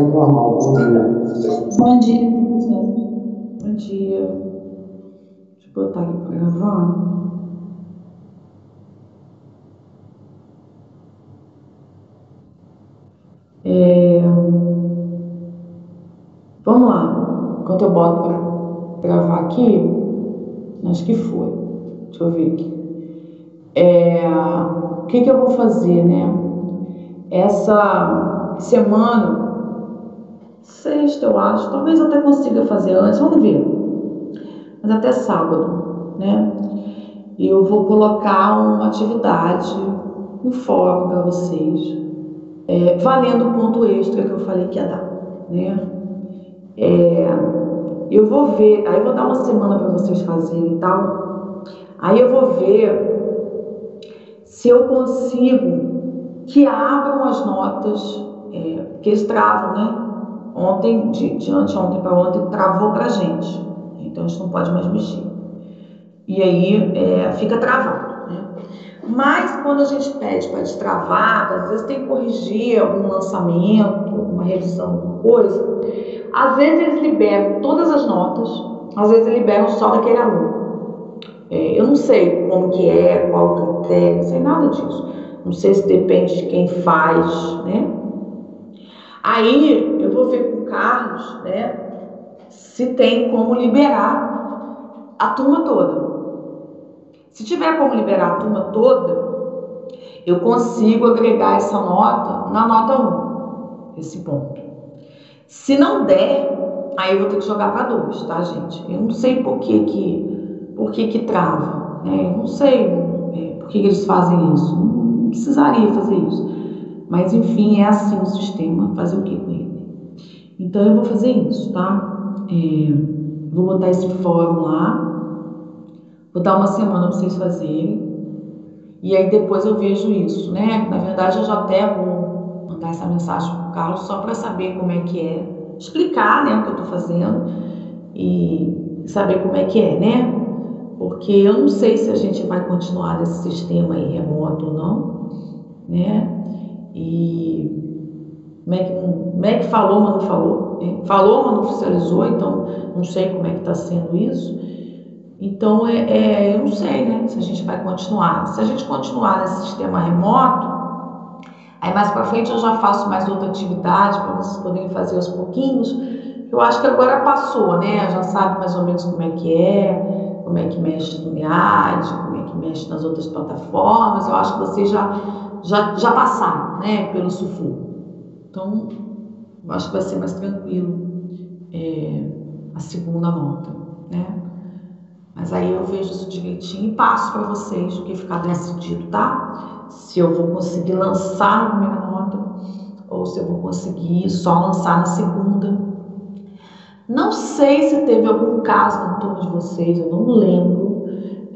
informal. Bom dia. Bom dia. Bom dia. Deixa eu botar aqui para gravar. É... Vamos lá. Enquanto eu boto para gravar aqui, acho que foi. Deixa eu ver aqui. É... O que, que eu vou fazer, né? Essa semana, sexta, eu acho, talvez até consiga fazer antes, vamos ver. Mas até sábado, né? Eu vou colocar uma atividade no fórum para vocês é, valendo o ponto extra que eu falei que ia dar, né? É, eu vou ver, aí eu vou dar uma semana para vocês fazerem e tal. Aí eu vou ver se eu consigo que abram as notas, é, que eles travam, né? Ontem, de, de anteontem para ontem, travou para gente. Então a gente não pode mais mexer. E aí é, fica travado. Mas quando a gente pede para destravar, às vezes tem que corrigir algum lançamento, uma revisão, alguma coisa, às vezes eles liberam todas as notas, às vezes liberam só daquele aluno. É, eu não sei como que é, qual critério, não sei nada disso. Não sei se depende de quem faz, né? Aí eu vou ver com o Carlos, né, se tem como liberar a turma toda. Se tiver como liberar a turma toda, eu consigo agregar essa nota na nota 1, esse ponto. Se não der, aí eu vou ter que jogar para 2, tá, gente? Eu não sei por que que, por que, que trava, né? Eu não sei é, por que, que eles fazem isso. Não precisaria fazer isso. Mas, enfim, é assim o sistema. Fazer o que com ele? Então, eu vou fazer isso, tá? É, vou botar esse fórum lá Vou dar uma semana para vocês fazerem. E aí depois eu vejo isso, né? Na verdade, eu já até vou mandar essa mensagem para o Carlos só para saber como é que é, explicar, né, o que eu estou fazendo e saber como é que é, né? Porque eu não sei se a gente vai continuar nesse sistema aí remoto ou não, né? E é é que falou, mas não falou? Falou, mas não oficializou, então não sei como é que está sendo isso. Então, é, é, eu não sei, né, se a gente vai continuar. Se a gente continuar nesse sistema remoto, aí mais para frente eu já faço mais outra atividade para vocês poderem fazer aos pouquinhos. Eu acho que agora passou, né? Já sabe mais ou menos como é que é, como é que mexe no NEAD, como é que mexe nas outras plataformas. Eu acho que vocês já, já, já passaram, né, pelo sufoco. Então, eu acho que vai ser mais tranquilo é, a segunda nota, né? Mas aí eu vejo isso direitinho e passo para vocês o que ficar decidido, tá? Se eu vou conseguir lançar na primeira nota ou se eu vou conseguir só lançar na segunda. Não sei se teve algum caso na turma de vocês, eu não lembro,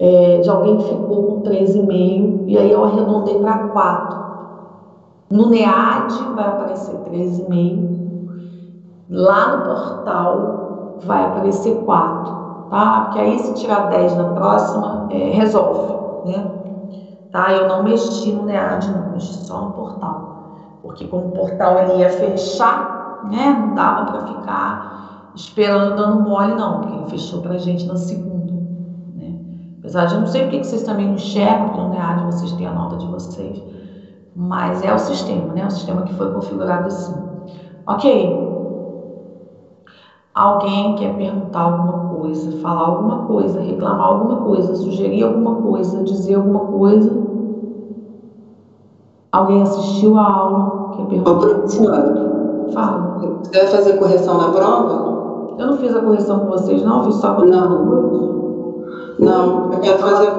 é, de alguém que ficou com 3,5 e aí eu arredondei para 4. No NEAD vai aparecer 13,5. Lá no portal vai aparecer 4 tá? Porque aí se tirar 10 na próxima, é, resolve, né? Tá? Eu não mexi no NEAD, não, mexi só no portal. Porque como o portal ele ia fechar, né? Não dava para ficar esperando dando mole, não, porque ele fechou pra gente na segunda? Apesar de eu não sei porque que vocês também não enxergam, porque no NEAD vocês têm a nota de vocês, mas é o sistema, né? O sistema que foi configurado assim. Ok? Alguém quer perguntar alguma coisa, falar alguma coisa, reclamar alguma coisa, sugerir alguma coisa, dizer alguma coisa. Alguém assistiu a aula, quer perguntar? Ô, professora. Fala. Você vai fazer correção na prova? Eu não fiz a correção com vocês, não, fiz só com Não. Não, eu quero fazer.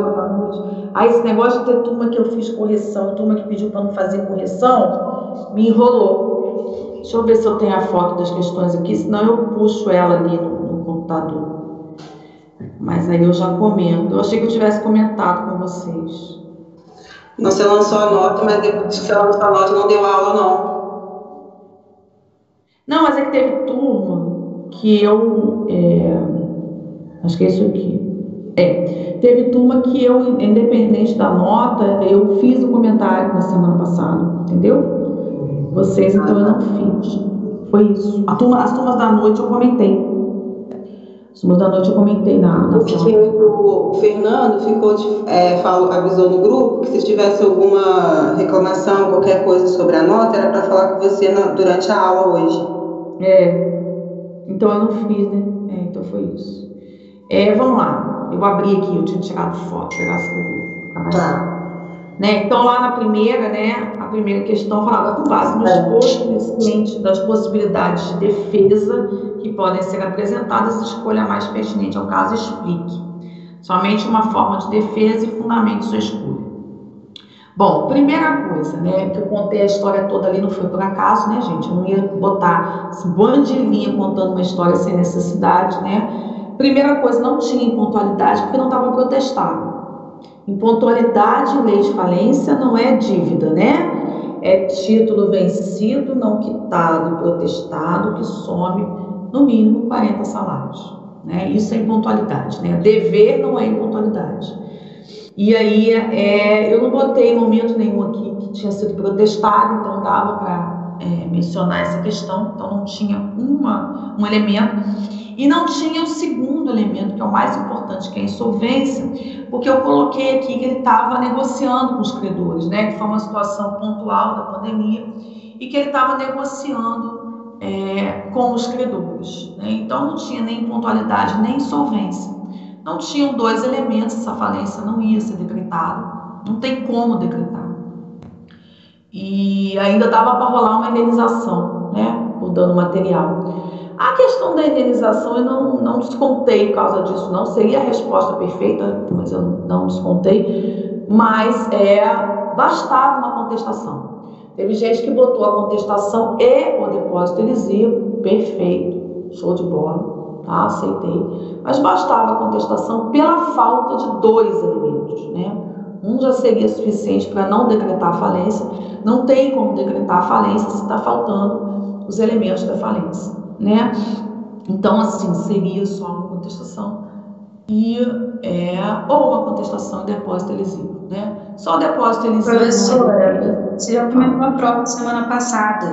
Aí esse negócio de ter turma que eu fiz correção, turma que pediu para não fazer correção, me enrolou. Deixa eu ver se eu tenho a foto das questões aqui, senão eu puxo ela ali no, no computador. Mas aí eu já comento. Eu achei que eu tivesse comentado com vocês. Você lançou a nota, mas depois que você lançou a nota não deu aula, não. Não, mas é que teve turma que eu. É, acho que é isso aqui. É, teve turma que eu, independente da nota, eu fiz o comentário na semana passada, entendeu? Vocês, então, eu não fiz. Foi isso. A turma, as turmas da noite eu comentei. As turmas da noite eu comentei na, na Porque o Fernando ficou, de- é, falou, avisou no grupo que se tivesse alguma reclamação, qualquer coisa sobre a nota, era para falar com você na- durante a aula hoje. É. Então eu não fiz, né? É, então foi isso. É, vamos lá. Eu abri aqui, eu tinha tirado foto, pegar essa Tá. né? Então, lá na primeira, né, a primeira questão falava com base nos cientes das possibilidades de defesa que podem ser apresentadas, escolha a mais pertinente ao caso e explique. Somente uma forma de defesa e fundamente sua escolha. Bom, primeira coisa, né, que eu contei a história toda ali, não foi por acaso, né, gente? Eu não ia botar esse bando de linha contando uma história sem necessidade, né? Primeira coisa, não tinha impontualidade porque não estava protestado. Impontualidade em lei de falência não é dívida, né? É título vencido, não quitado protestado, que some no mínimo 40 salários. Né? Isso é impontualidade. Né? Dever não é impontualidade. E aí, é, eu não botei em momento nenhum aqui que tinha sido protestado, então dava para é, mencionar essa questão, então não tinha uma, um elemento. E não tinha o segundo elemento, que é o mais importante, que é a insolvência, porque eu coloquei aqui que ele estava negociando com os credores, né? Que foi uma situação pontual da pandemia e que ele estava negociando é, com os credores. Né? Então não tinha nem pontualidade nem insolvência. Não tinham dois elementos, essa falência não ia ser decretada, não tem como decretar. E ainda dava para rolar uma indenização, né? Por dano material. A questão da indenização eu não, não descontei por causa disso, não. Seria a resposta perfeita, mas eu não descontei. Mas é, bastava uma contestação. Teve gente que botou a contestação e o depósito elisivo, perfeito, show de bola, tá? Aceitei. Mas bastava a contestação pela falta de dois elementos, né? Um já seria suficiente para não decretar a falência. Não tem como decretar a falência se está faltando os elementos da falência né? Então, assim, seria só uma contestação e é, ou uma contestação e depósito elisivo, né? Só depósito elisivo. Professora, você já comentou a prova semana passada,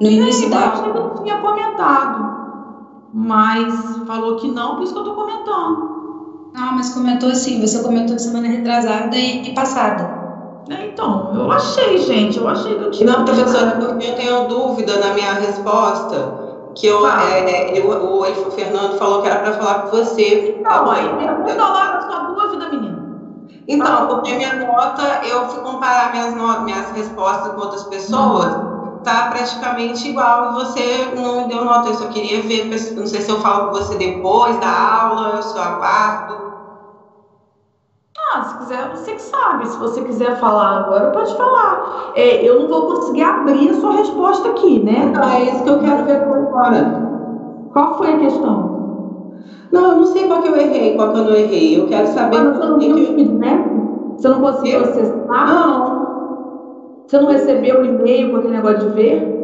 no início da que eu tinha comentado, mas falou que não, por isso que eu tô comentando. Não, mas comentou assim, você comentou semana retrasada e, e passada. É, Então, eu achei, gente, eu achei que eu tinha Não, comentado. professora, porque eu tenho dúvida na minha resposta, que eu, Tá. é, eu, o, o Fernando falou que era para falar com você. Então, aí pergunta lá a sua dúvida, menina. Então, porque minha nota, eu fui comparar minhas, minhas respostas com outras pessoas, tá praticamente igual. E você não me deu nota, eu só queria ver, não sei se eu falo com você depois da aula, se eu aguardo. Ah, se quiser, você que sabe. Se você quiser falar agora, pode falar. É, eu não vou conseguir abrir a sua resposta aqui, né? Então, é isso que eu quero ver por agora. Qual foi a questão? Não, eu não sei qual que eu errei, qual que eu não errei. Eu quero saber Mas você não que viu que o feedback? Você não conseguiu acessar? Não, Você não recebeu o e-mail com aquele negócio de ver?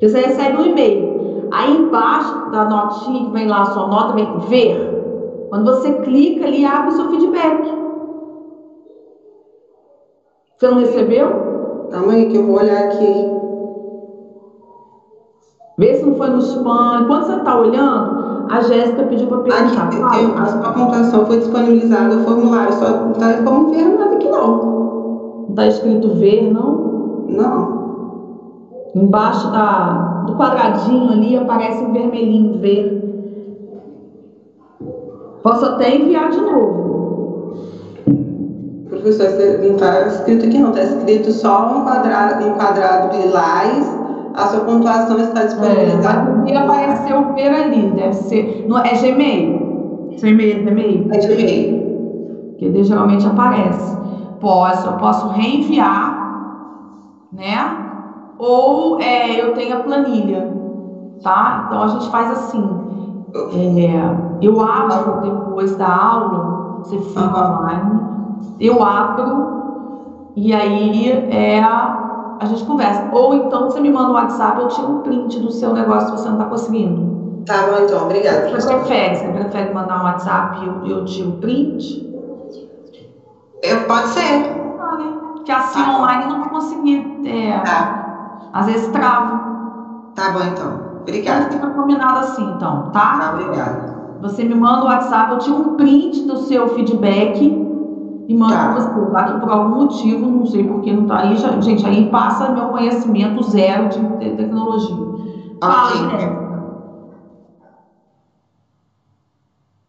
Você recebe um e-mail. Aí embaixo da notinha que vem lá, a sua nota, vem ver. Quando você clica ali, abre o seu feedback. Você não recebeu? calma aí que eu vou olhar aqui. Vê se não foi no spam. Enquanto você está olhando, a Jéssica pediu para perguntar. Aqui, Fala. eu- a pontuação foi disponibilizada, o formulário, só não está como Fernando aqui não. Não está escrito ver, não? Não. Embaixo da, do quadradinho ali aparece em vermelhinho ver. Posso até enviar de novo. Professor, não está escrito aqui não, está escrito só um quadrado, um quadrado lilás, a sua pontuação está É, disponibilizada. mas apareceu ver ali, deve ser. Não, é Gmail? Seu e-mail é Gmail? É de e-mail. Porque geralmente aparece. Posso, eu posso reenviar, né? Ou é, eu tenho a planilha, tá? Então a gente faz assim. É, eu abro depois da aula, você fica online, eu abro e aí é, a gente conversa. Ou então você me manda um WhatsApp, eu tiro um print do seu negócio se você não está conseguindo. Tá bom, então, obrigada. Você prefere? Você prefere mandar um WhatsApp e eu, eu tiro o print? Eu, pode ser. Ah, né? Porque assim Tá online não vai conseguir. É, Tá. às vezes trava. Tá bom, então. Obrigada. Fica combinado assim, então, tá? Tá, obrigada. Você me manda o WhatsApp, eu tiro um print do seu feedback e mando Tá. pra você. Lá que por algum motivo, não sei por que não tá aí, já- gente, aí passa meu conhecimento zero de te- tecnologia. Fala, Ok. Jéssica.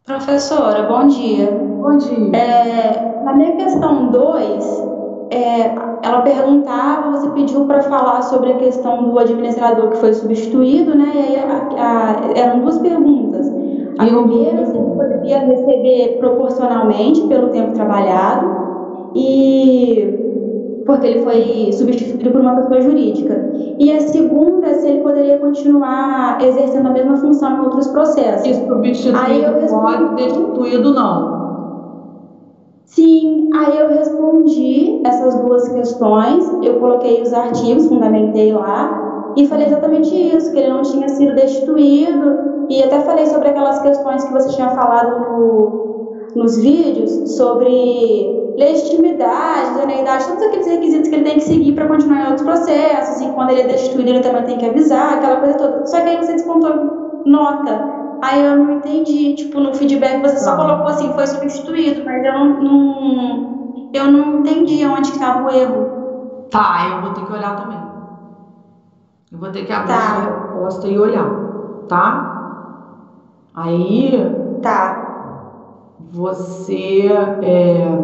Professora, bom dia. Bom dia. É, na minha questão 2, ela perguntava, você pediu para falar sobre a questão do administrador que foi substituído, né? E aí a- a- eram duas perguntas. A primeira, se ele poderia receber proporcionalmente pelo tempo trabalhado e porque ele foi substituído por uma pessoa jurídica. E a segunda, se ele poderia continuar exercendo a mesma função em outros processos. E substituído Aí eu respondi- pode, destituído não. Sim, aí eu respondi essas duas questões, eu coloquei os artigos, fundamentei lá e falei exatamente isso, que ele não tinha sido destituído e até falei sobre aquelas questões que você tinha falado no, nos vídeos sobre legitimidade, idoneidade, todos aqueles requisitos que ele tem que seguir para continuar em outros processos, e quando ele é destituído ele também tem que avisar, aquela coisa toda. Só que aí você descontou nota. Aí eu não entendi, tipo, no feedback você só colocou assim, foi substituído, mas eu não, não- eu não entendi onde estava o erro. Tá, eu vou ter que olhar também. Eu vou ter que abrir Tá. a resposta e olhar, tá? Aí Tá, você é,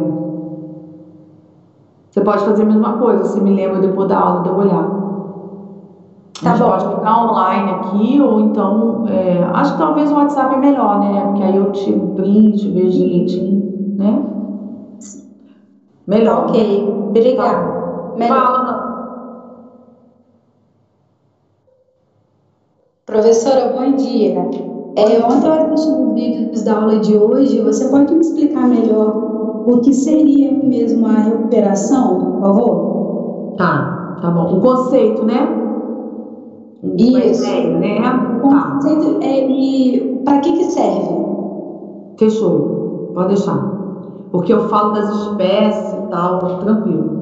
você pode fazer a mesma coisa, você me lembra depois da aula de eu olhar. Tá a gente bom. pode ficar online aqui, ou então é, acho que talvez o WhatsApp é melhor, né? Porque aí eu tiro o print, vejo direitinho, né? Melhor. ok. Obrigada. Melhor. Fala, Professora, bom dia. É, ontem eu assisti os vídeos da aula de hoje. Você pode me explicar melhor o que seria mesmo a recuperação, por favor? Tá, tá bom. O conceito, né? Isso. ideia, né? O Tá, é, e para que que serve? fechou. Pode deixar. Porque eu falo das espécies e tal, tranquilo.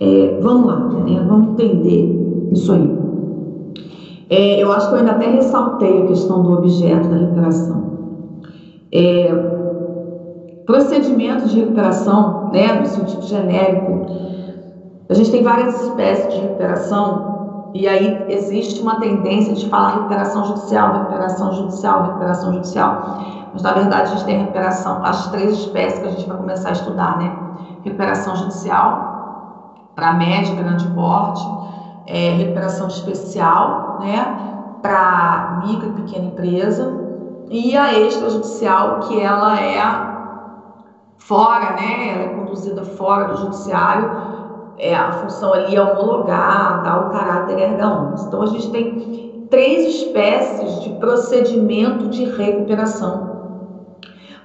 É, vamos lá, né? Vamos entender isso aí. É, eu acho que eu ainda até ressaltei a questão do objeto da recuperação. É, procedimentos de recuperação, né, no sentido genérico, a gente tem várias espécies de recuperação e aí existe uma tendência de falar recuperação judicial, recuperação judicial, recuperação judicial. Mas na verdade a gente tem recuperação, as três espécies que a gente vai começar a estudar, né? Recuperação judicial para médio grande porte, é, recuperação especial, né? Para micro e pequena empresa e a extrajudicial que ela é fora, né? Ela é conduzida fora do judiciário é, a função ali é homologar, dar o caráter erga omnes. Então a gente tem três espécies de procedimento de recuperação.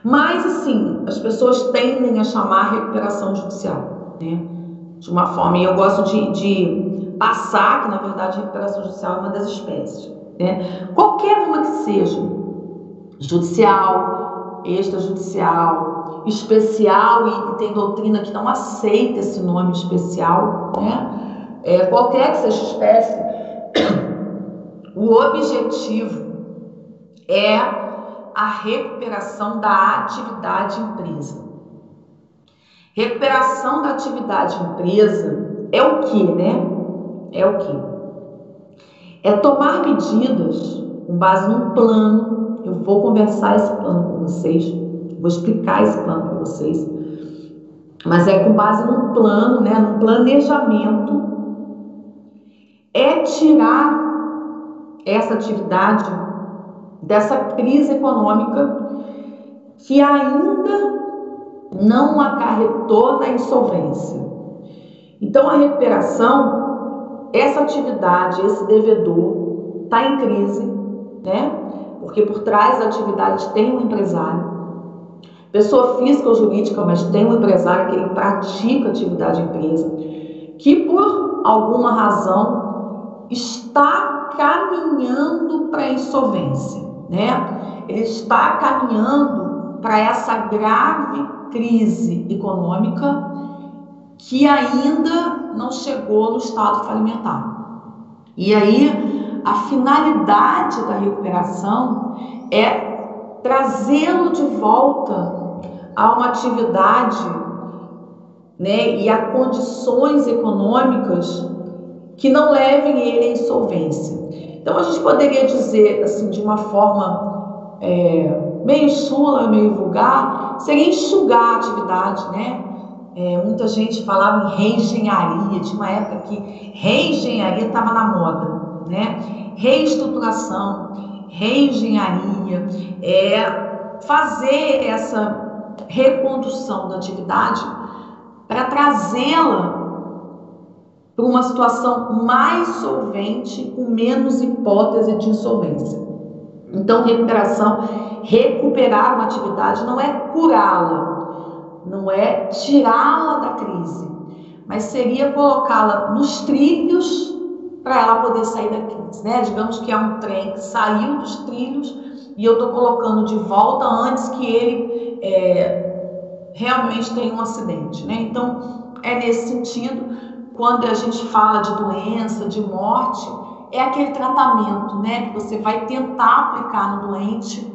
Mas assim, as pessoas tendem a chamar recuperação judicial, né? De uma forma, e eu gosto de, de passar que na verdade a recuperação judicial é uma das espécies, né? Qualquer uma que seja, judicial, extrajudicial, especial e tem doutrina que não aceita esse nome especial, né? É, qualquer que seja espécie, o objetivo é a recuperação da atividade empresa. Recuperação da atividade empresa é o que, né? É o que? É tomar medidas com base num plano. Eu vou conversar esse plano com vocês, vou explicar esse plano para vocês. Mas é com base num plano, né, num planejamento. É tirar essa atividade dessa crise econômica que ainda não acarretou na insolvência. Então a recuperação, essa atividade, esse devedor está em crise, né? Porque por trás da atividade tem um empresário, pessoa física ou jurídica, mas tem um empresário que ele pratica atividade empresa, que por alguma razão está caminhando para a insolvência, né? Ele está caminhando para essa grave crise econômica que ainda não chegou no estado falimentar. E aí, a finalidade da recuperação é trazê-lo de volta a uma atividade né, e a condições econômicas que não levem ele à insolvência. Então a gente poderia dizer assim de uma forma é, meio chula, meio vulgar, seria enxugar a atividade, né? É, muita gente falava em reengenharia, de uma época que reengenharia estava na moda, né? Reestruturação, reengenharia, é fazer essa recondução da atividade para trazê-la para uma situação mais solvente, com menos hipótese de insolvência. Então, recuperação, recuperar uma atividade não é curá-la, não é tirá-la da crise, mas seria colocá-la nos trilhos para ela poder sair da crise, né? Digamos que é um trem que saiu dos trilhos e eu estou colocando de volta antes que ele é, realmente tenha um acidente, né? Então, é nesse sentido quando a gente fala de doença, de morte, é aquele tratamento, né, que você vai tentar aplicar no doente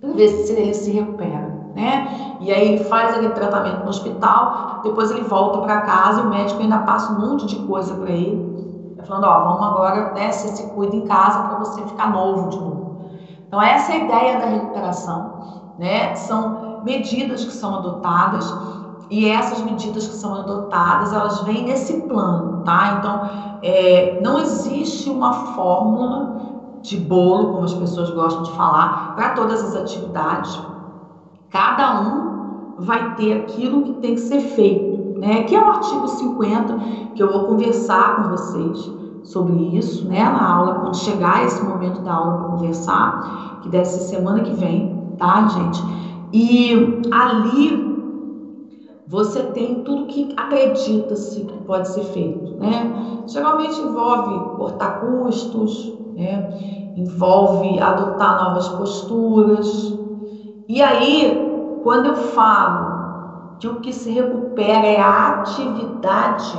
para ver se ele se recupera, né? E aí ele faz aquele tratamento no hospital, depois ele volta para casa e o médico ainda passa um monte de coisa para ele, falando, ó, vamos agora, né, você se cuida em casa para você ficar novo de novo. Então essa é a ideia da recuperação, né? São medidas que são adotadas e essas medidas que são adotadas, elas vêm nesse plano, tá? Então, é, não existe uma fórmula de bolo, como as pessoas gostam de falar, para todas as atividades. Cada um vai ter aquilo que tem que ser feito, né? Que é o artigo 50, que eu vou conversar com vocês sobre isso, né? Na aula, quando chegar esse momento da aula para conversar, que deve ser semana que vem, tá, gente? E ali você tem tudo que acredita-se que pode ser feito, né? Geralmente envolve cortar custos, né? envolve adotar novas posturas. E aí, quando eu falo que o que se recupera é a atividade,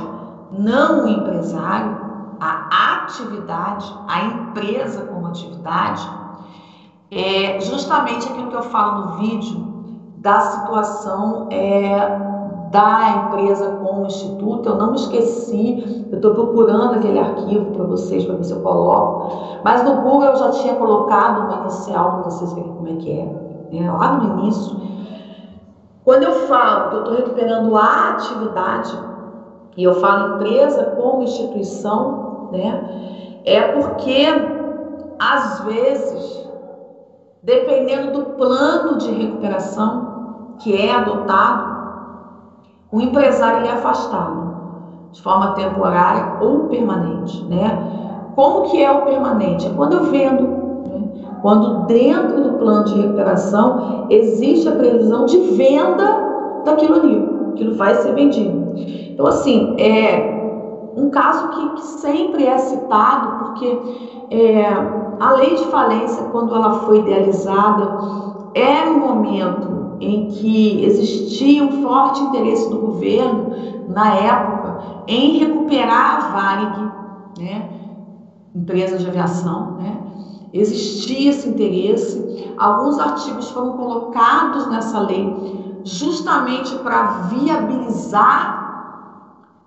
não o empresário, a atividade, a empresa como atividade, é justamente aquilo que eu falo no vídeo da situação é, da empresa com o instituto, eu não esqueci, eu estou procurando aquele arquivo para vocês, para ver se eu coloco, mas no Google eu já tinha colocado uma inicial para vocês verem como é que é, né? lá no início. Quando eu falo que eu estou recuperando a atividade, e eu falo empresa como instituição, né? é porque às vezes, dependendo do plano de recuperação que é adotado, o empresário é afastado de forma temporária ou permanente, né? Como que é o permanente? É quando eu vendo, né? quando dentro do plano de recuperação existe a previsão de venda daquilo ali, aquilo vai ser vendido. Então, assim, é um caso que, que sempre é citado, porque é, a lei de falência, quando ela foi idealizada, era um momento em que existia um forte interesse do governo, na época, em recuperar a Varig, né, empresa de aviação, né, existia esse interesse. Alguns artigos foram colocados nessa lei justamente para viabilizar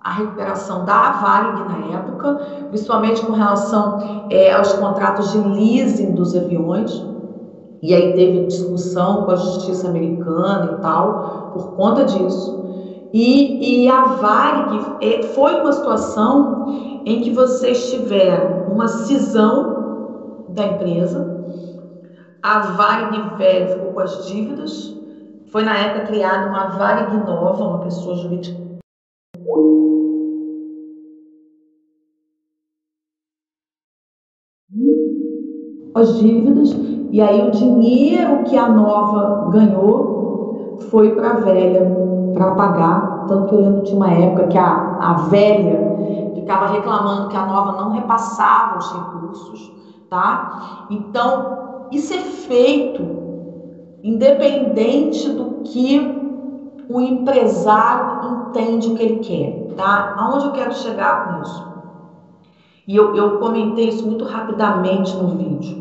a recuperação da Varig na época, principalmente com relação é, aos contratos de leasing dos aviões. E aí teve discussão com a justiça americana e tal, por conta disso. E, e a Varig é, foi uma situação em que vocês tiveram uma cisão da empresa, a Varig velha ficou com as dívidas, foi na época criada uma Varig nova, uma pessoa jurídica. As dívidas e aí o dinheiro que a nova ganhou foi para a velha, para pagar. Tanto que eu lembro de uma época que a, a velha ficava reclamando que a nova não repassava os recursos, tá? Então, isso é feito independente do que o empresário entende o que ele quer, tá? Aonde eu quero chegar com isso? E eu, eu comentei isso muito rapidamente no vídeo.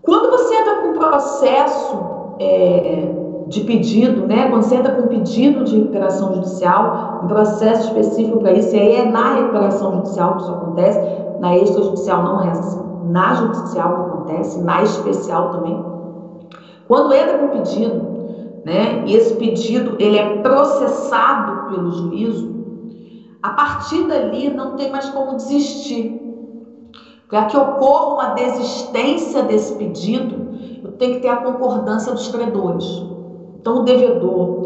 Quando você entra com um processo é, de pedido, né? Quando você entra com um pedido de recuperação judicial, um processo específico para isso, e aí é na recuperação judicial que isso acontece, na extrajudicial não é assim, na judicial acontece, na especial também. Quando entra com pedido, né, e esse pedido ele é processado pelo juízo, a partir dali não tem mais como desistir. Para que ocorra uma desistência desse pedido, eu tenho que ter a concordância dos credores. Então, o devedor,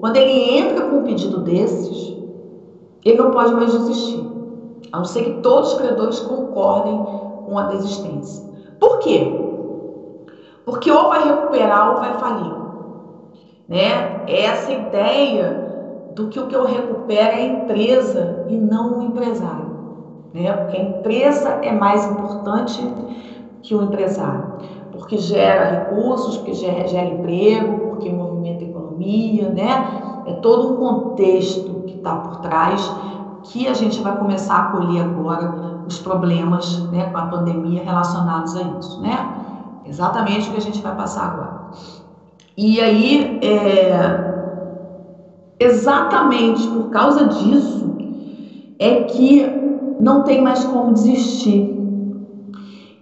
quando ele entra com um pedido desses, ele não pode mais desistir, a não ser que todos os credores concordem com a desistência. Por quê? Porque ou vai recuperar ou vai falir. Né? Essa ideia do que o que eu recupero é a empresa e não o empresário. Né? Porque a empresa é mais importante que o empresário. Porque gera recursos, porque gera, gera emprego, porque movimenta a economia, né? É todo um contexto que está por trás que a gente vai começar a colher agora os problemas né, com a pandemia relacionados a isso, né? Exatamente o que a gente vai passar agora. E aí, é, exatamente por causa disso, é que não tem mais como desistir.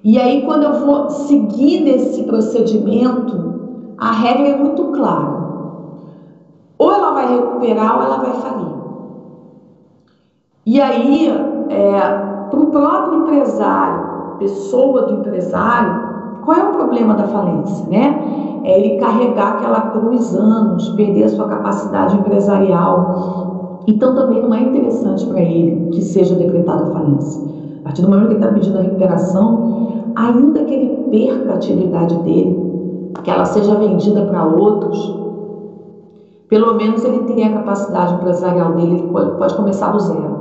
E aí, quando eu vou seguir nesse procedimento, a regra é muito clara. Ou ela vai recuperar ou ela vai falir. E aí, é, para o próprio empresário, pessoa do empresário, qual é o problema da falência, né? É ele carregar aquela cruz anos, perder a sua capacidade empresarial. Então também não é interessante para ele que seja decretada falência. A partir do momento que ele está pedindo a recuperação, ainda que ele perca a atividade dele, que ela seja vendida para outros, pelo menos ele tem a capacidade empresarial dele, ele pode, pode começar do zero,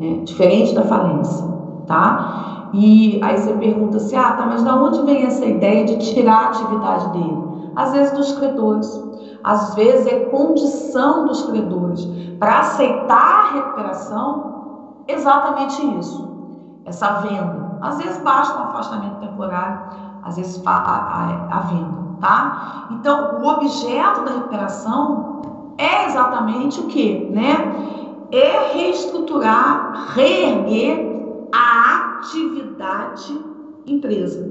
né? diferente da falência, tá? E aí você pergunta assim: ah, tá, mas da onde vem essa ideia de tirar a atividade dele? Às vezes dos credores, às vezes é condição dos credores para aceitar a recuperação, exatamente isso, essa venda. Às vezes basta um afastamento temporário, às vezes a, a, a venda, tá? Então, o objeto da recuperação é exatamente o que, né? É reestruturar, reerguer a atividade empresa.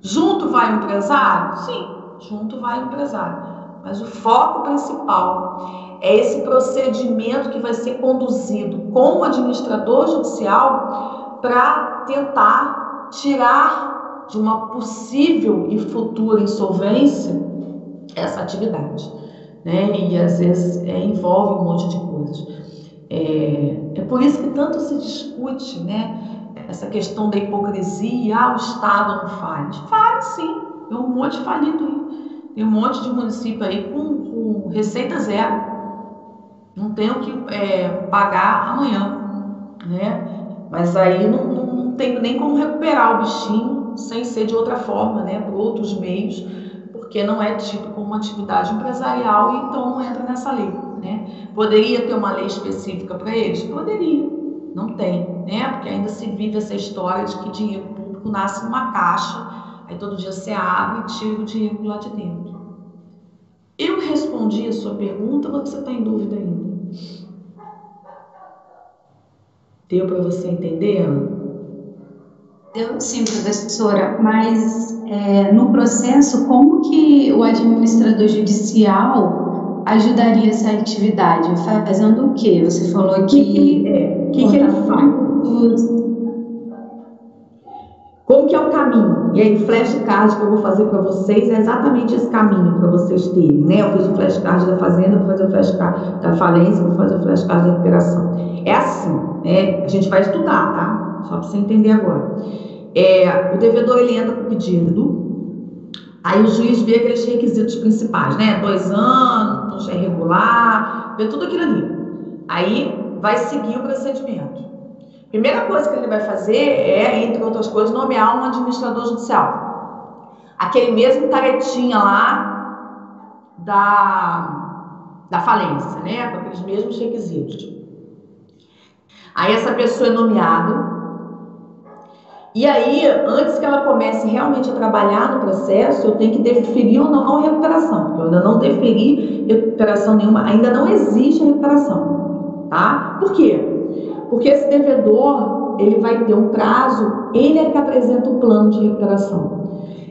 Junto vai o empresário? Sim, junto vai o empresário. Mas o foco principal é esse procedimento que vai ser conduzido com o administrador judicial para tentar tirar de uma possível e futura insolvência essa atividade. Né? E às vezes é, envolve um monte de coisas. É, é por isso que tanto se discute, né? Essa questão da hipocrisia, ah, o Estado não faz. Faz sim, tem um monte de falido aí. Tem um monte de município aí com, com receita zero. Não tem o que é, pagar amanhã, né? Mas aí não, não, não tem nem como recuperar o bichinho sem ser de outra forma, né? Por outros meios, porque não é tido como uma atividade empresarial e então não entra nessa lei. Né? Poderia ter uma lei específica para eles? Poderia, não tem, né? porque ainda se vive essa história de que dinheiro público nasce numa caixa, aí todo dia você abre e tira o dinheiro lá de dentro. Eu respondi a sua pergunta ou você está em dúvida ainda? Deu para você entender? Deu sim, professora, mas é, no processo, como que o administrador judicial ajudaria essa atividade? Fazendo o quê? Você falou que. É, o que, que ele faz? Como que é o caminho? E aí, o flashcard que eu vou fazer para vocês é exatamente esse caminho para vocês terem, né? Eu fiz o flashcard da fazenda, vou fazer o flashcard da falência, vou fazer o flashcard da recuperação. É assim, né? A gente vai estudar, tá? Só para você entender agora. É, o devedor ele entra com o pedido, Aí o juiz vê aqueles requisitos principais, né? Dois anos, é regular, vê tudo aquilo ali. Aí vai seguir o procedimento. Primeira coisa que ele vai fazer é, entre outras coisas, nomear um administrador judicial. Aquele mesmo caretinha lá da, da falência, né? Com aqueles mesmos requisitos. Aí essa pessoa é nomeada, E aí, antes que ela comece realmente a trabalhar no processo, eu tenho que definir ou não a recuperação, porque eu ainda não deferi recuperação nenhuma, ainda não existe a recuperação, tá? Por quê? Porque esse devedor, ele vai ter um prazo, ele é que apresenta o plano de recuperação.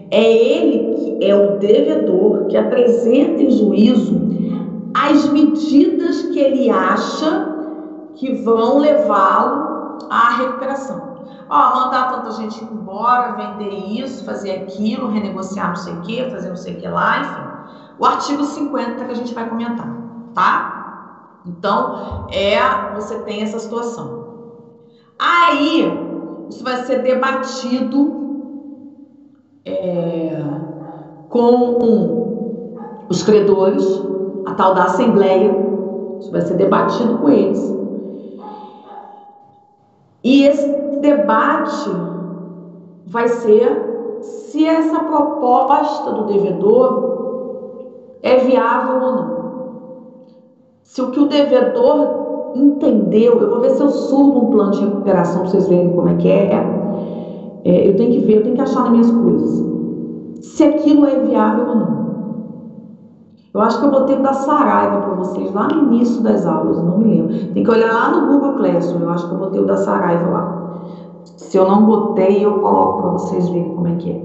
É ele que é o devedor que apresenta em juízo as medidas que ele acha que vão levá-lo à recuperação. Ó, mandar tanta gente embora, vender isso, fazer aquilo, renegociar não sei o que, fazer não sei o que lá, enfim. O artigo 50 que a gente vai comentar, tá? Então, é, você tem essa situação. Aí, isso vai ser debatido é, com os credores, a tal da assembleia, isso vai ser debatido com eles. E esse debate vai ser se essa proposta do devedor é viável ou não. Se o que o devedor entendeu, eu vou ver se eu subo um plano de recuperação para vocês verem como é que é. é. Eu tenho que ver, eu tenho que achar nas minhas coisas. Se aquilo é viável ou não. Eu acho que eu botei o da Saraiva para vocês lá no início das aulas, não me lembro. Tem que olhar lá no Google Classroom, eu acho que eu botei o da Saraiva lá. Se eu não botei, eu coloco para vocês verem como é que é.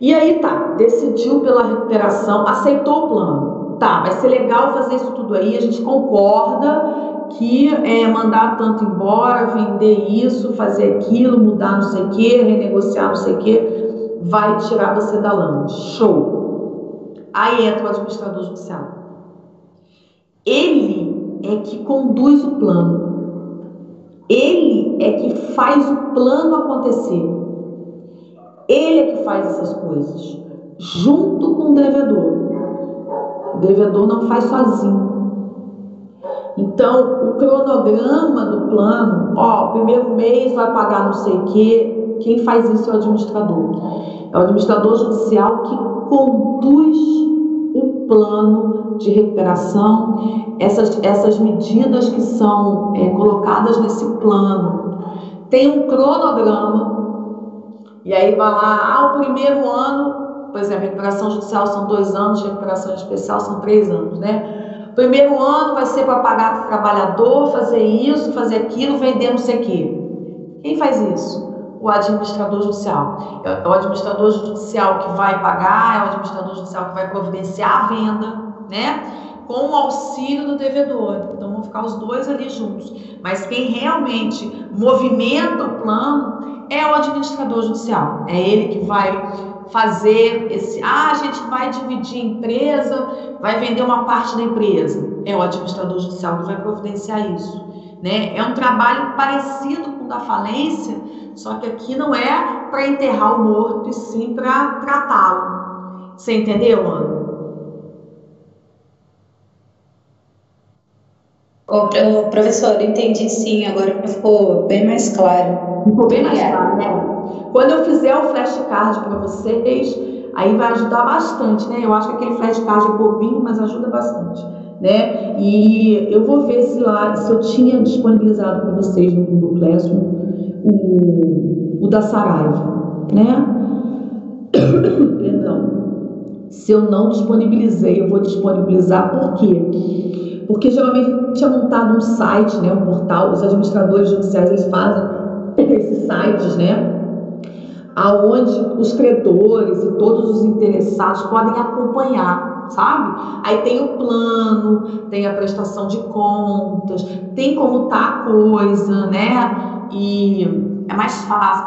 E aí tá, decidiu pela recuperação, aceitou o plano. Tá, vai ser legal fazer isso tudo aí, a gente concorda que é mandar tanto embora, vender isso, fazer aquilo, mudar não sei o que, renegociar não sei o que, vai tirar você da lama. Show! Aí entra o administrador judicial. Ele é que conduz o plano. Ele é que faz o plano acontecer. Ele é que faz essas coisas, junto com o devedor. O devedor não faz sozinho. Então, o cronograma do plano, ó, primeiro mês vai pagar não sei o quê, quem faz isso é o administrador. É o administrador judicial que conduz o plano de recuperação, essas, essas medidas que são é, colocadas nesse plano. Tem um cronograma, e aí vai lá, ah, o primeiro ano, por exemplo, recuperação judicial são dois anos, recuperação especial são três anos, né? Primeiro ano vai ser para pagar o trabalhador, fazer isso, fazer aquilo, vender não sei o quê. Quem faz isso? O administrador judicial. É o administrador judicial que vai pagar, é o administrador judicial que vai providenciar a venda, né? Com o auxílio do devedor. Então vão ficar os dois ali juntos. Mas quem realmente movimenta o plano é o administrador judicial. É ele que vai fazer esse. Ah, a gente vai dividir a empresa, vai vender uma parte da empresa. É o administrador judicial que vai providenciar isso. Né? É um trabalho parecido com o da falência, só que aqui não é para enterrar o morto, e sim para tratá-lo. Você entendeu, Ana? Ô, professor, entendi sim, agora ficou bem mais claro. Ficou bem mais claro, né? Quando eu fizer o flashcard para vocês, aí vai ajudar bastante, né? Eu acho que aquele flashcard é bobinho, mas ajuda bastante, né? E eu vou ver se lá, se eu tinha disponibilizado para vocês no Google Classroom o, o da Saraiva, né? Perdão. Se eu não disponibilizei, eu vou disponibilizar por quê? Porque geralmente tinha montado um site, né, um portal, os administradores judiciais eles fazem esses sites, né? aonde os credores e todos os interessados podem acompanhar, sabe? Aí tem o plano, tem a prestação de contas, tem como tá a coisa, né? E é mais fácil.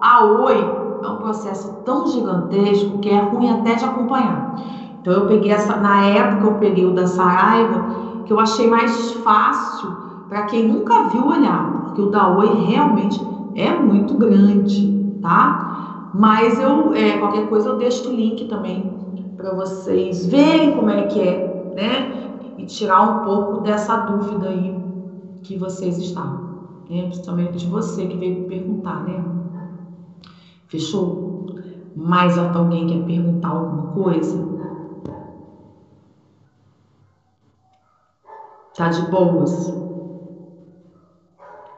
A Oi é um processo tão gigantesco que é ruim até de acompanhar. Então eu peguei essa, na época eu peguei o da Saraiva, que eu achei mais fácil para quem nunca viu olhar, porque o da Oi realmente é muito grande, tá? Mas eu, é, qualquer coisa eu deixo o link também para vocês verem como é que é, né? E tirar um pouco dessa dúvida aí que vocês estavam né? principalmente você que veio perguntar, né? Fechou? Mais alguém quer perguntar alguma coisa? Tá de boas?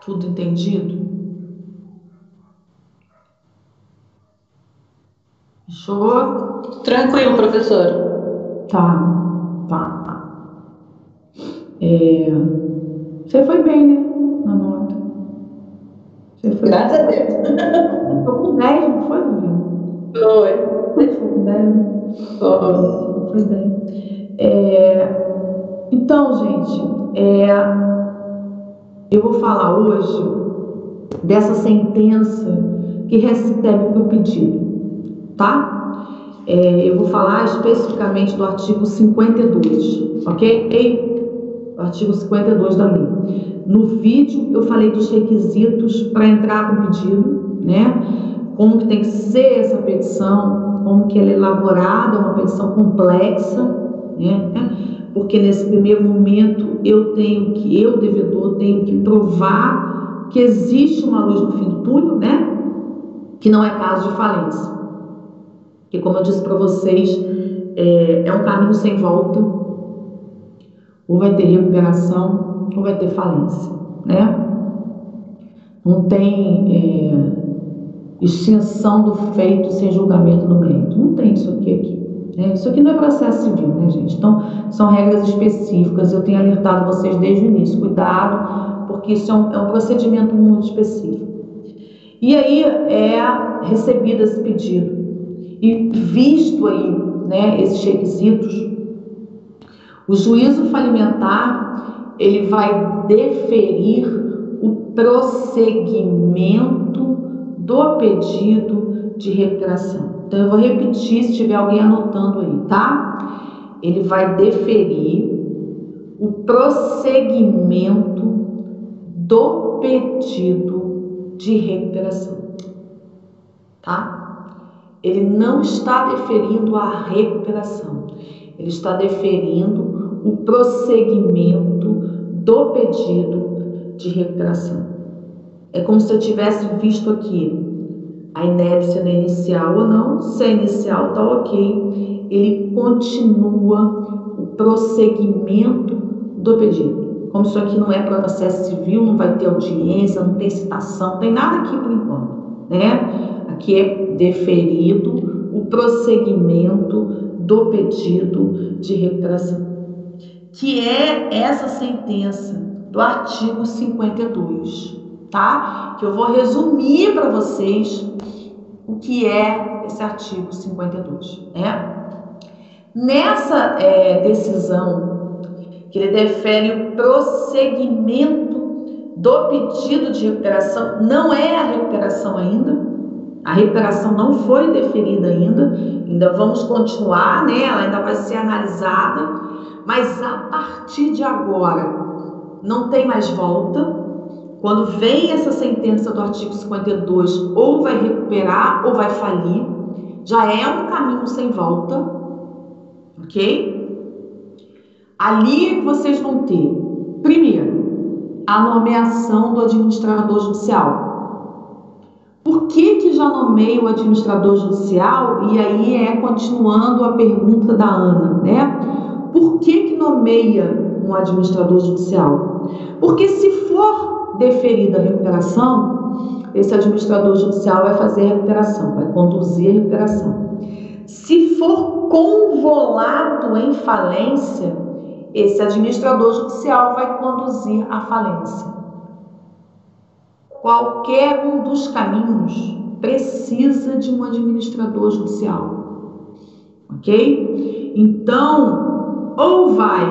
Tudo entendido? Fechou? Tranquilo, professor. Tá, tá, tá. É, você foi bem, né? Na Graças a Deus. Ficou com 10, não foi, Vivi? Foi. Ficou com 10? Né? Foi bem. É, então, gente, é, eu vou falar hoje dessa sentença que recebe o pedido, tá? É, eu vou falar especificamente do artigo 52, ok? Ei, artigo 52 da lei. No vídeo eu falei dos requisitos para entrar com o pedido, né? Como que tem que ser essa petição, como que ela é elaborada, é uma petição complexa, né? Porque nesse primeiro momento eu tenho que, eu devedor, tenho que provar que existe uma luz no fim do túnel, né? que não é caso de falência. Que, como eu disse para vocês, é, é, um caminho sem volta. Ou vai ter recuperação, ou vai ter falência, né? Não tem é, extinção do feito sem julgamento do mérito. Não tem isso aqui. aqui né? Isso aqui não é processo civil, né, gente? Então, são regras específicas. Eu tenho alertado vocês desde o início. Cuidado, porque isso é um, é um procedimento muito específico. E aí é recebido esse pedido e visto aí, né, esses requisitos, o juízo falimentar ele vai deferir o prosseguimento do pedido de recuperação. Então eu vou repetir se tiver alguém anotando aí, tá? Ele vai deferir o prosseguimento do pedido de recuperação. Tá? Ele não está deferindo a recuperação, ele está deferindo o prosseguimento do pedido de recuperação. É como se eu tivesse visto aqui a inépcia na inicial ou não, se a inicial está ok, ele continua o prosseguimento do pedido. Como isso aqui não é processo civil, não vai ter audiência, não tem citação, não tem nada aqui por enquanto, né? Aqui é deferido o prosseguimento do pedido de recuperação, que é essa sentença do artigo 52, tá? Que eu vou resumir para vocês o que é esse artigo 52, né? Nessa é, decisão que ele defere o prosseguimento do pedido de recuperação, não é a recuperação ainda, a recuperação não foi deferida ainda, ainda vamos continuar, né? Ela ainda vai ser analisada, mas a partir de agora não tem mais volta. Quando vem essa sentença do artigo 52, ou vai recuperar ou vai falir, já é um caminho sem volta, ok? Ali vocês vão ter, primeiro, a nomeação do administrador judicial. Por que, que já nomeia o administrador judicial? E aí é continuando a pergunta da Ana, né? Por que, que nomeia um administrador judicial? Porque se for deferida a recuperação, esse administrador judicial vai fazer a recuperação, vai conduzir a recuperação. Se for convolado em falência, esse administrador judicial vai conduzir à falência. Qualquer um dos caminhos precisa de um administrador judicial. Ok? Então, ou vai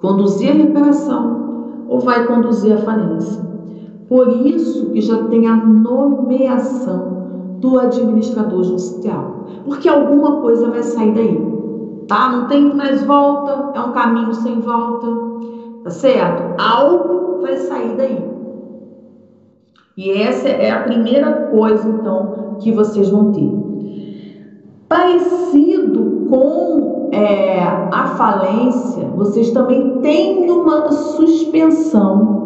conduzir a recuperação, ou vai conduzir a falência. Por isso que já tem a nomeação do administrador judicial. Porque alguma coisa vai sair daí tá? Não tem mais volta, é um caminho sem volta, tá certo? Algo vai sair daí. E essa é a primeira coisa, então, que vocês vão ter. Parecido com é, a falência, vocês também têm uma suspensão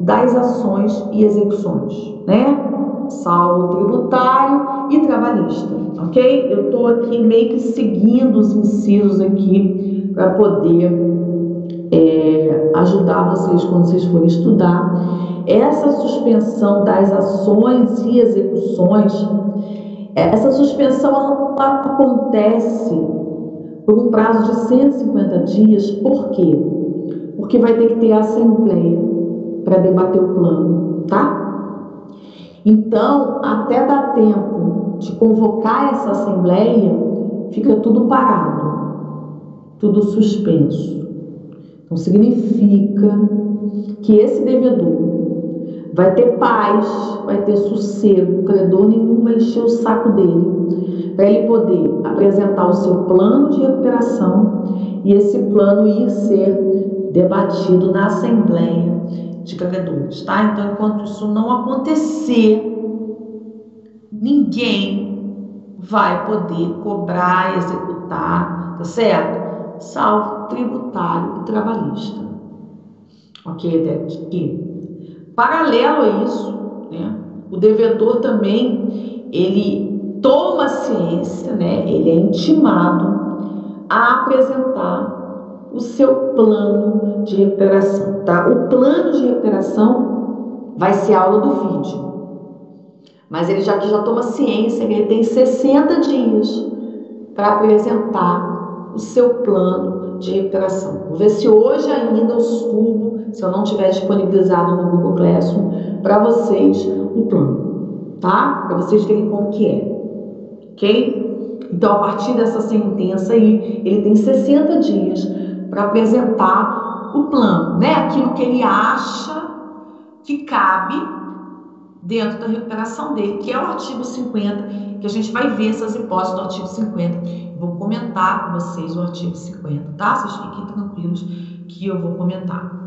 das ações e execuções, né? salvo tributário e trabalhista, ok? Eu estou aqui meio que seguindo os incisos aqui para poder é, ajudar vocês quando vocês forem estudar. Essa suspensão das ações e execuções, Essa suspensão acontece por um prazo de 150 dias, por quê? Porque vai ter que ter assembleia para debater o plano, tá? Então, até dar tempo de convocar essa assembleia, fica tudo parado, tudo suspenso. Então, significa que esse devedor vai ter paz, vai ter sossego, o credor nenhum vai encher o saco dele, para ele poder apresentar o seu plano de recuperação e esse plano ir ser debatido na Assembleia de Credores, tá? Então, enquanto isso não acontecer, ninguém vai poder cobrar, executar, tá certo? Salvo tributário e trabalhista. Ok, até aqui. Paralelo a isso, né, o devedor também ele toma ciência, né, ele é intimado a apresentar o seu plano de recuperação, tá? O plano de recuperação vai ser aula do vídeo. Mas ele já que já toma ciência, ele tem 60 dias para apresentar o seu plano de recuperação. Vou ver se hoje ainda eu subo, se eu não tiver disponibilizado no Google Classroom, para vocês o plano, tá? Para vocês verem como que é, ok? Então, a partir dessa sentença aí, ele tem 60 dias para apresentar o plano, né? Aquilo que ele acha que cabe dentro da recuperação dele, que é o artigo 50, que a gente vai ver essas hipóteses do artigo 50. Vou comentar com vocês o artigo 50, tá? Vocês fiquem tranquilos que eu vou comentar.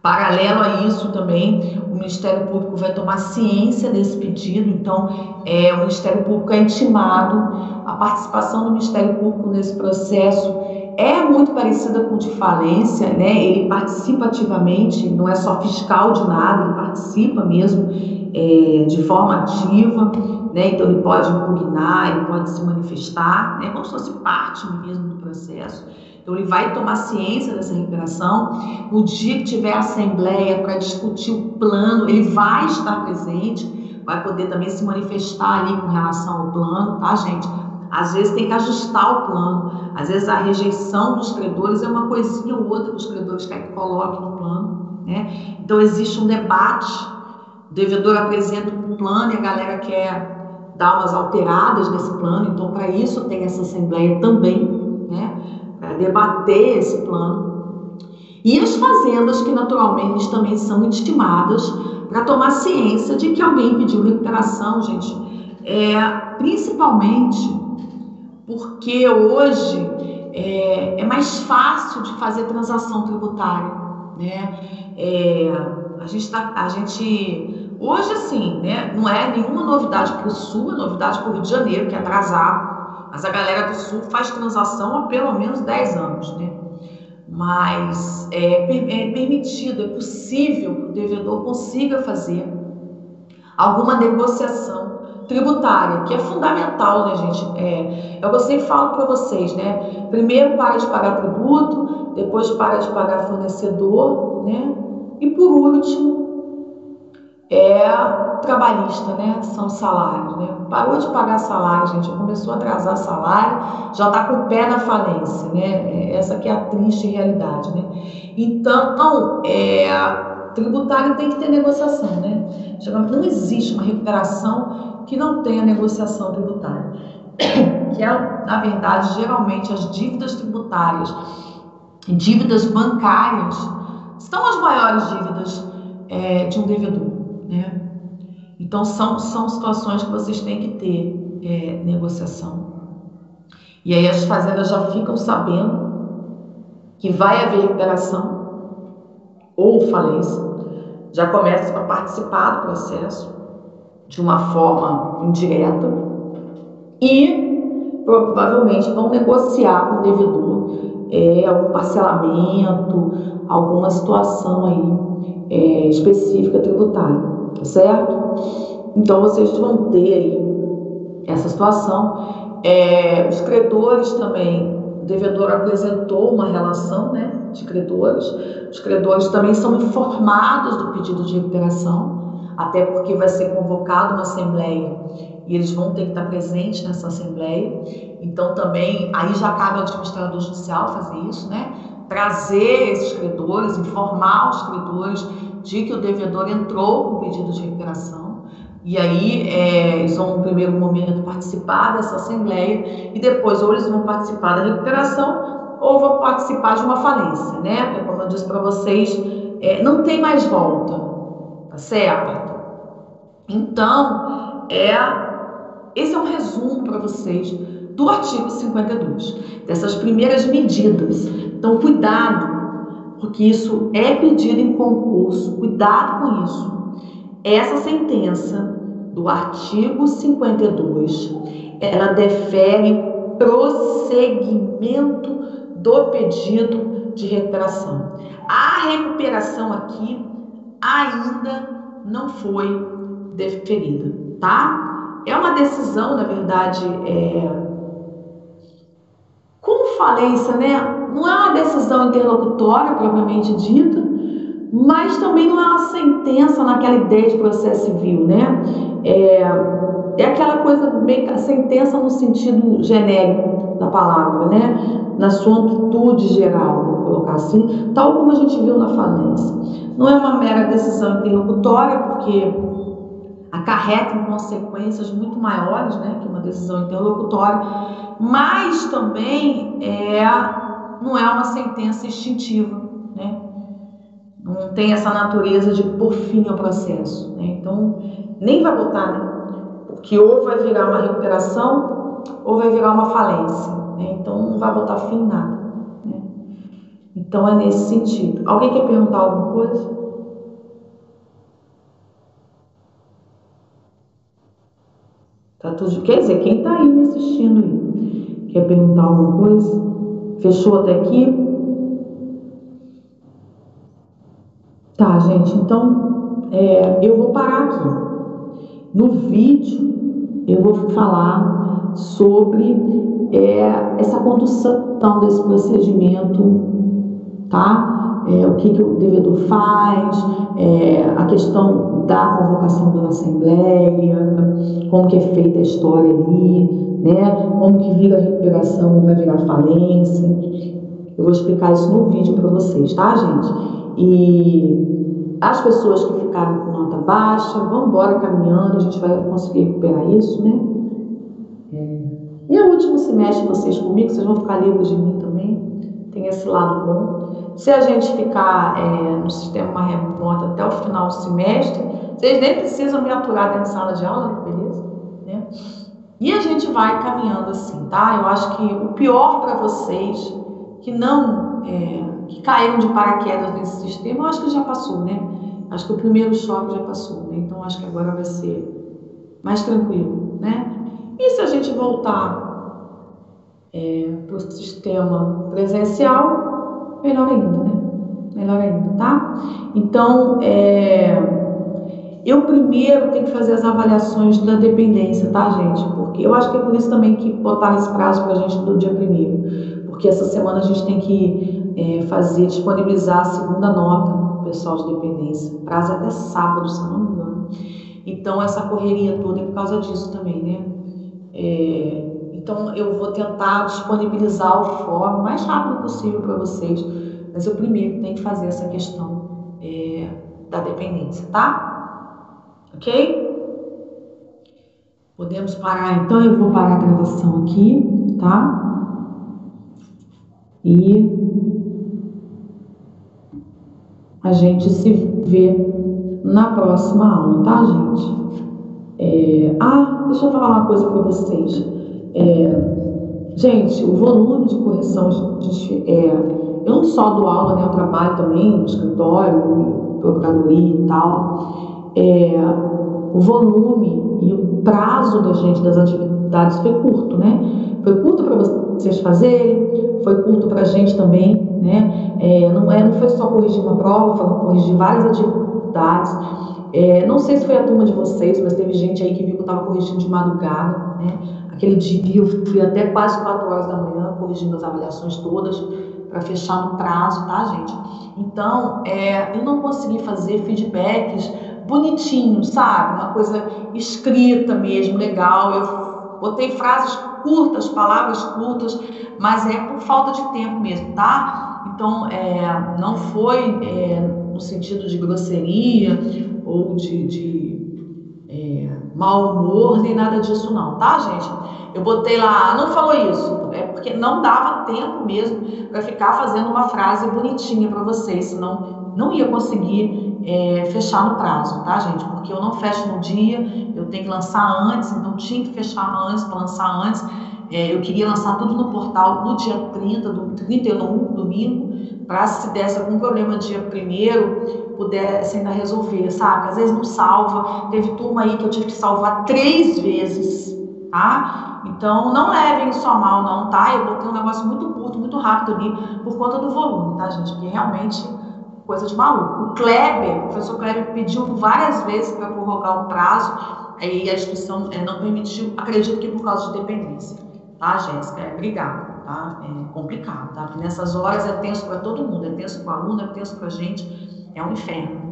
Paralelo a isso também, o Ministério Público vai tomar ciência desse pedido, então é, o Ministério Público é intimado, a participação do Ministério Público nesse processo é muito parecida com de falência, né? Ele participa ativamente, não é só fiscal de nada, ele participa mesmo é, de forma ativa, né? Então ele pode impugnar, ele pode se manifestar, né? Como se fosse parte mesmo do processo. Então ele vai tomar ciência dessa recuperação. No dia que tiver assembleia para discutir o plano, ele vai estar presente, vai poder também se manifestar ali com relação ao plano, tá, gente? Às vezes tem que ajustar o plano. Às vezes a rejeição dos credores é uma coisinha ou outra que os credores querem que coloque no plano. Né? Então existe um debate. O devedor apresenta um plano e a galera quer dar umas alteradas nesse plano. Então, para isso tem essa assembleia também, né? para debater esse plano. E as fazendas, que naturalmente também são intimadas para tomar ciência de que alguém pediu recuperação, gente. É, principalmente porque hoje é, é mais fácil de fazer transação tributária, né? É, a gente tá, a gente hoje assim, né? Não é nenhuma novidade para o Sul, é novidade para o Rio de Janeiro que é atrasado, mas a galera do Sul faz transação há pelo menos 10 anos, né? Mas é, é permitido, é possível que o devedor consiga fazer alguma negociação tributária, que é fundamental, né, gente? É, é eu sempre falo para vocês, né? Primeiro para de pagar tributo, depois para de pagar fornecedor, né? E por último, é trabalhista, né? São salários, né? Parou de pagar salário, gente, começou a atrasar salário, já está com o pé na falência, né? É, essa que é a triste realidade, né? Então, é, tributário tem que ter negociação, né? Não existe uma recuperação que não tem a negociação tributária, que é, na verdade, geralmente as dívidas tributárias dívidas bancárias são as maiores dívidas é, de um devedor, né? Então, são, são situações que vocês têm que ter é, negociação. E aí as fazendas já ficam sabendo que vai haver recuperação ou falência, já começam a participar do processo de uma forma indireta e provavelmente vão negociar com o devedor é, algum parcelamento, alguma situação aí é, específica tributária, tá certo? Então vocês vão ter aí essa situação. É, os credores também, o devedor apresentou uma relação né, de credores, os credores também são informados do pedido de recuperação até porque vai ser convocada uma assembleia e eles vão ter que estar presentes nessa assembleia. Então também aí já cabe ao administrador judicial fazer isso, né? Trazer esses credores, informar os credores de que o devedor entrou com pedido de recuperação. E aí é, eles vão, no primeiro momento, participar dessa assembleia e depois ou eles vão participar da recuperação ou vão participar de uma falência, né? Porque, como eu disse para vocês, é, não tem mais volta, tá certo? Então, é, esse é um resumo para vocês do artigo 52, dessas primeiras medidas. Então, cuidado, porque isso é pedido em concurso, cuidado com isso. Essa sentença do artigo 52, ela defere prosseguimento do pedido de recuperação. A recuperação aqui ainda não foi deferida, tá? É uma decisão, na verdade, é... com falência, né? Não é uma decisão interlocutória propriamente dita, mas também não é uma sentença naquela ideia de processo civil, né? É, é aquela coisa meio que a sentença no sentido genérico da palavra, né? Na sua amplitude geral, vou colocar assim, tal como a gente viu na falência. Não é uma mera decisão interlocutória, porque acarreta em consequências muito maiores, né, que uma decisão interlocutória, mas também é, não é uma sentença extintiva, né? Não tem essa natureza de por fim ao processo, né? Então, nem vai botar, né? Porque ou vai virar uma recuperação ou vai virar uma falência, né? Então, não vai botar fim em nada, né? Então, é nesse sentido. Alguém quer perguntar alguma coisa? Tá tudo. Quer dizer, quem tá aí me assistindo? Quer perguntar alguma coisa? Fechou até aqui? Tá, gente, então é, eu vou parar aqui. No vídeo, eu vou falar sobre é, essa condução desse procedimento, tá? É, o que, que o devedor faz, é, a questão da convocação da assembleia, como que é feita a história ali, né? Como que vira a recuperação, vai virar falência. Eu vou explicar isso no vídeo para vocês, tá, gente? E as pessoas que ficaram com nota baixa, vão embora caminhando, a gente vai conseguir recuperar isso, né? É. E o último semestre vocês comigo, vocês vão ficar livres de mim também, tem esse lado bom. Se a gente ficar é, no sistema remoto até o final do semestre, vocês nem precisam me aturar dentro de sala de aula, beleza? Né? E a gente vai caminhando assim, tá? Eu acho que o pior para vocês, que não é, que caíram de paraquedas nesse sistema, eu acho que já passou, né? Acho que o primeiro choque já passou, né? Então acho que agora vai ser mais tranquilo, né? E se a gente voltar é, para o sistema presencial, melhor ainda, né? Melhor ainda, tá? Então, é, eu primeiro tenho que fazer as avaliações da dependência, tá, gente? Porque eu acho que é por isso também que botaram esse prazo para a gente do dia primeiro. Porque essa semana a gente tem que é, fazer, disponibilizar a segunda nota para o pessoal de dependência. Prazo até sábado, se não me engano. Então, essa correria toda é por causa disso também, né? É, então, eu vou tentar disponibilizar o fórum o mais rápido possível para vocês. Mas eu primeiro tenho que fazer essa questão é, da dependência, tá? Ok? Podemos parar, então eu vou parar a gravação aqui, tá? E a gente se vê na próxima aula, tá, gente? É... Ah, deixa eu falar uma coisa para vocês. É... Gente, o volume de correção, é... eu não só dou aula, né? Eu trabalho também no escritório, procuradoria e tal. É... O volume e o prazo da gente das atividades foi curto, né? Foi curto para vocês fazerem, foi curto para a gente também né? É, não, é, não foi só corrigir uma prova, foram corrigir várias atividades. É, não sei se foi a turma de vocês, mas teve gente aí que viu que eu estava corrigindo de madrugada, né? Aquele dia eu fui até quase 4 horas da manhã corrigindo as avaliações todas para fechar no prazo, tá, gente? Então, é, eu não consegui fazer feedbacks bonitinho, sabe? Uma coisa escrita mesmo, legal. Eu botei frases curtas, palavras curtas, mas é por falta de tempo mesmo, tá? Então, é, não foi é, no sentido de grosseria ou de, de é, mau humor, nem nada disso não, tá, gente? Eu botei lá, não falou isso, é porque não dava tempo mesmo para ficar fazendo uma frase bonitinha para vocês, senão não ia conseguir é, fechar no prazo, tá, gente? Porque eu não fecho no dia, eu tenho que lançar antes, então tinha que fechar antes, para lançar antes. É, eu queria lançar tudo no portal no dia 30, do 31, domingo, para se desse algum problema dia primeiro, pudesse ainda resolver, sabe? Às vezes não salva. Teve turma aí que eu tive que salvar três vezes, tá? Então não levem isso a mal, não, tá? Eu botei um negócio muito curto, muito rápido ali, por conta do volume, tá, gente? Porque realmente coisa de maluco. O Kleber, o professor Kleber pediu várias vezes para prorrogar o prazo, aí a instituição é, não permitiu, acredito que por causa de dependência. Tá, Jéssica? Obrigado, tá? É complicado, tá? Porque nessas horas é tenso para todo mundo, é tenso para o aluno, é tenso para a gente, é um inferno.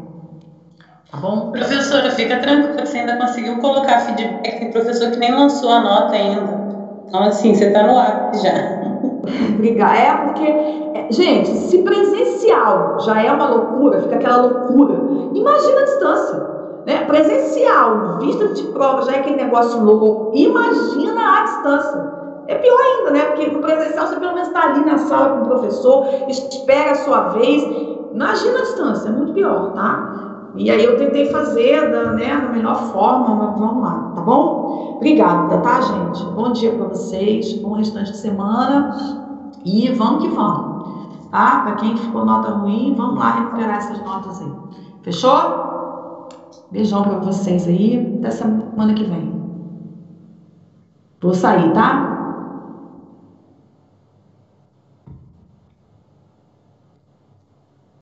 Tá bom? Professora, fica tranquila que você ainda conseguiu colocar feedback. Tem professor que nem lançou a nota ainda. Então, assim, você está no ar já. Obrigada. É porque, é, gente, se presencial já é uma loucura, fica aquela loucura. Imagina a distância. Né? Presencial, vista de prova, já é aquele negócio louco. Imagina a distância. É pior ainda, né? Porque no presencial você pelo menos está ali na sala com o professor, espera a sua vez. Imagina a distância, é muito pior, tá? E aí eu tentei fazer da, né, da melhor forma, mas vamos lá, tá bom? Obrigada, tá, gente? Bom dia para vocês, bom restante de semana e vamos que vamos, tá? Para quem ficou nota ruim, vamos lá recuperar essas notas aí. Fechou? Beijão para vocês aí, até semana que vem. Vou sair, tá?